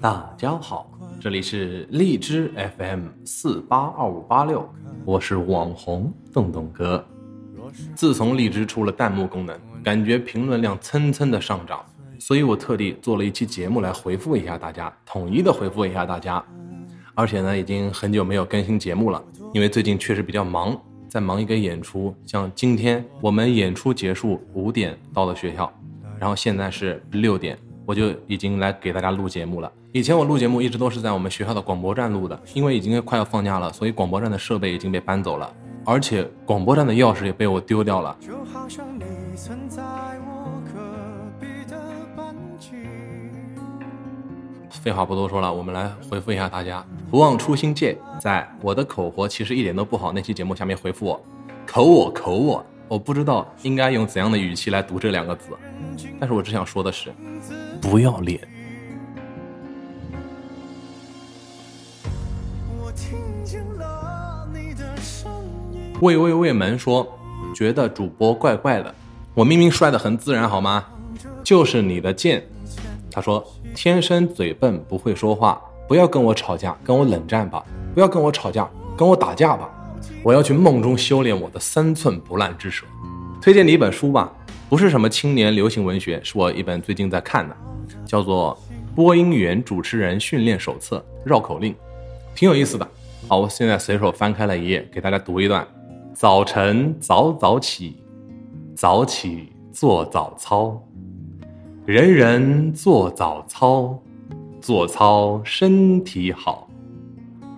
大家好，这里是荔枝 FM 四八二五八六，我是网红洞洞哥。自从荔枝出了弹幕功能，感觉评论量蹭蹭的上涨，所以我特地做了一期节目来回复一下大家，统一的回复一下大家。而且呢，已经很久没有更新节目了，因为最近确实比较忙，在忙一个演出。像今天我们演出结束五点到了学校，然后现在是六点。我就已经来给大家录节目了。以前我录节目一直都是在我们学校的广播站录的，因为已经快要放假了，所以广播站的设备已经被搬走了，而且广播站的钥匙也被我丢掉了。废话不多说了，我们来回复一下大家。不忘初心戒，在我的口活其实一点都不好。那期节目下面回复我，口我口我，我不知道应该用怎样的语气来读这两个字，但是我只想说的是。不要脸！喂喂喂门说，觉得主播怪怪的。我明明摔得很自然，好吗？就是你的贱。他说，天生嘴笨，不会说话。不要跟我吵架，跟我冷战吧。不要跟我吵架，跟我打架吧。我要去梦中修炼我的三寸不烂之舌。推荐你一本书吧，不是什么青年流行文学，是我一本最近在看的。叫做《播音员主持人训练手册》绕口令，挺有意思的。好，我现在随手翻开了一页，给大家读一段：早晨早早起，早起做早操，人人做早操，做操身体好。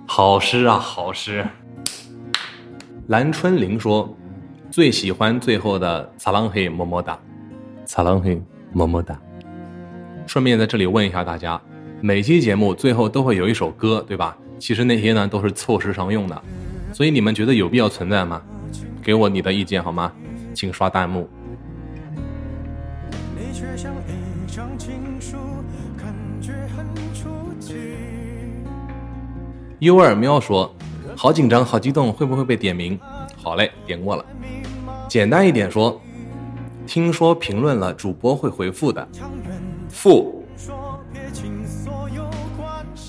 好诗啊，好诗。蓝春玲说：“最喜欢最后的撒浪嘿么么哒，撒浪嘿么么哒。”顺便在这里问一下大家，每期节目最后都会有一首歌，对吧？其实那些呢都是凑时常用的，所以你们觉得有必要存在吗？给我你的意见好吗？请刷弹幕。你却像一张情书，感觉很初级优尔喵说：“好紧张，好激动，会不会被点名？”好嘞，点过了。简单一点说，听说评论了，主播会回复的。富，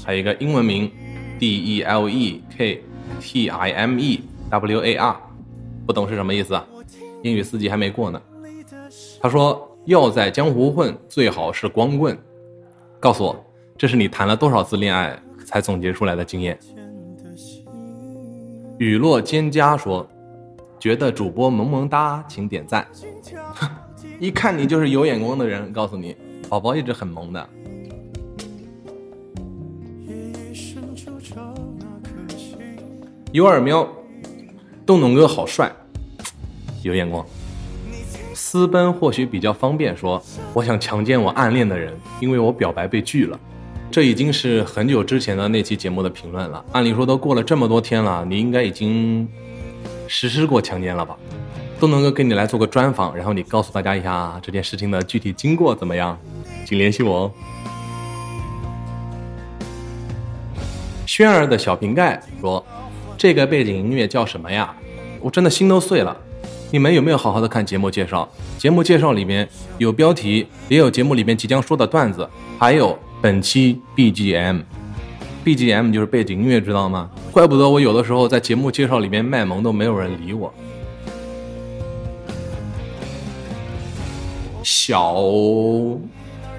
还有一个英文名，D E L E K T I M E W A R，不懂是什么意思啊？英语四级还没过呢。他说要在江湖混，最好是光棍。告诉我，这是你谈了多少次恋爱才总结出来的经验？雨落蒹葭说，觉得主播萌萌哒，请点赞。一看你就是有眼光的人，告诉你。宝宝一直很萌的，有耳喵，洞洞哥好帅，有眼光。私奔或许比较方便，说我想强奸我暗恋的人，因为我表白被拒了。这已经是很久之前的那期节目的评论了。按理说都过了这么多天了，你应该已经实施过强奸了吧？都能哥跟你来做个专访，然后你告诉大家一下这件事情的具体经过怎么样？请联系我哦。轩儿的小瓶盖说：“这个背景音乐叫什么呀？我真的心都碎了。你们有没有好好的看节目介绍？节目介绍里面有标题，也有节目里面即将说的段子，还有本期 BGM。BGM 就是背景音乐，知道吗？怪不得我有的时候在节目介绍里面卖萌都没有人理我。”小。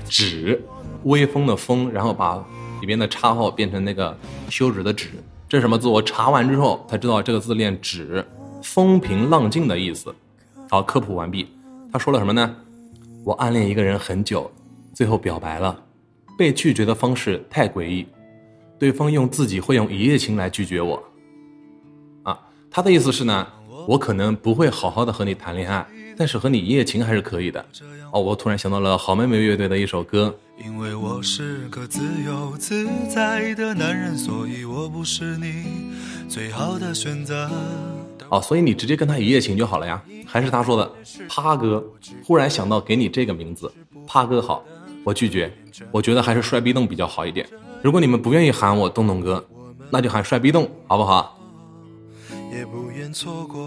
指，微风的风，然后把里边的叉号变成那个休止的止，这是什么字？我查完之后才知道这个字念止，风平浪静的意思。好，科普完毕。他说了什么呢？我暗恋一个人很久，最后表白了，被拒绝的方式太诡异，对方用自己会用一夜情来拒绝我。啊，他的意思是呢，我可能不会好好的和你谈恋爱。但是和你一夜情还是可以的哦！我突然想到了好妹妹乐队的一首歌。因为我是个自由自在的男人，所以我不是你最好的选择。哦，所以你直接跟他一夜情就好了呀？还是他说的趴哥？忽然想到给你这个名字，趴哥好，我拒绝。我觉得还是帅逼洞比较好一点。如果你们不愿意喊我洞洞哥，那就喊帅逼洞，好不好？也不愿错过。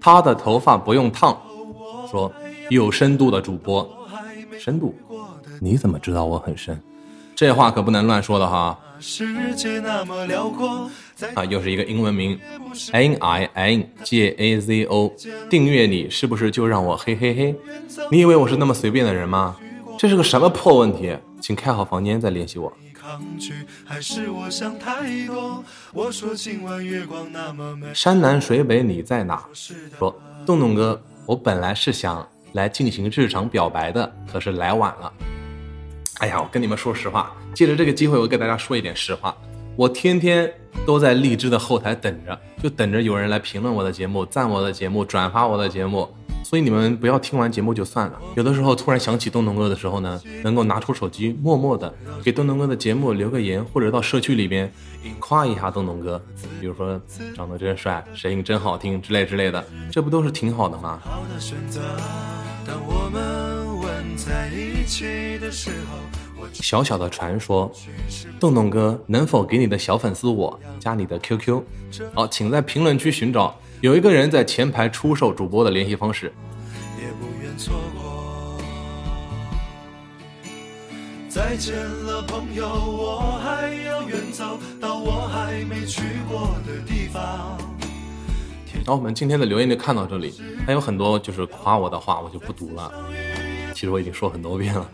他的头发不用烫，说有深度的主播，深度你怎么知道我很深？这话可不能乱说的哈。啊，又是一个英文名，N I N J A Z O，订阅你是不是就让我嘿嘿嘿？你以为我是那么随便的人吗？这是个什么破问题？请开好房间再联系我。山南水北你在哪？说洞洞哥，我本来是想来进行日常表白的，可是来晚了。哎呀，我跟你们说实话，借着这个机会，我给大家说一点实话。我天天都在荔枝的后台等着，就等着有人来评论我的节目、赞我的节目、转发我的节目。所以你们不要听完节目就算了。有的时候突然想起东东哥的时候呢，能够拿出手机，默默的给东东哥的节目留个言，或者到社区里边夸一下东东哥，比如说长得真帅、声音真好听之类之类的，这不都是挺好的吗？好的选择当我们问在意小小的传说，洞洞哥能否给你的小粉丝我加你的 QQ？好，请在评论区寻找，有一个人在前排出售主播的联系方式错过。再见了朋友，我还要远走到我还没去过的地方。好，我们今天的留言就看到这里，还有很多就是夸我的话，我就不读了。其实我已经说很多遍了，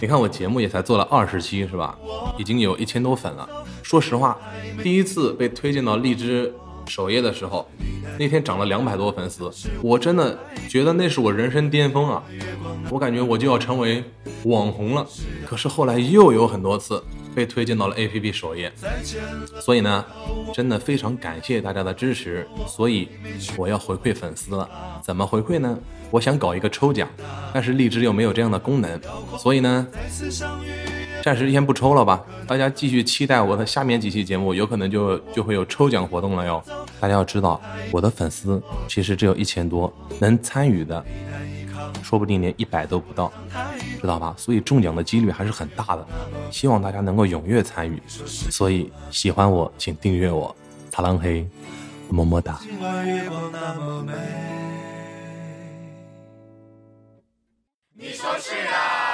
你看我节目也才做了二十期是吧？已经有一千多粉了。说实话，第一次被推荐到荔枝首页的时候，那天涨了两百多粉丝，我真的觉得那是我人生巅峰啊！我感觉我就要成为网红了。可是后来又有很多次。被推荐到了 APP 首页，所以呢，真的非常感谢大家的支持。所以我要回馈粉丝了，怎么回馈呢？我想搞一个抽奖，但是荔枝又没有这样的功能，所以呢，暂时先不抽了吧。大家继续期待我的下面几期节目，有可能就就会有抽奖活动了哟。大家要知道，我的粉丝其实只有一千多，能参与的。说不定连一百都不到，知道吧？所以中奖的几率还是很大的，希望大家能够踊跃参与。所以喜欢我，请订阅我，擦浪黑，么么哒。你说是啊。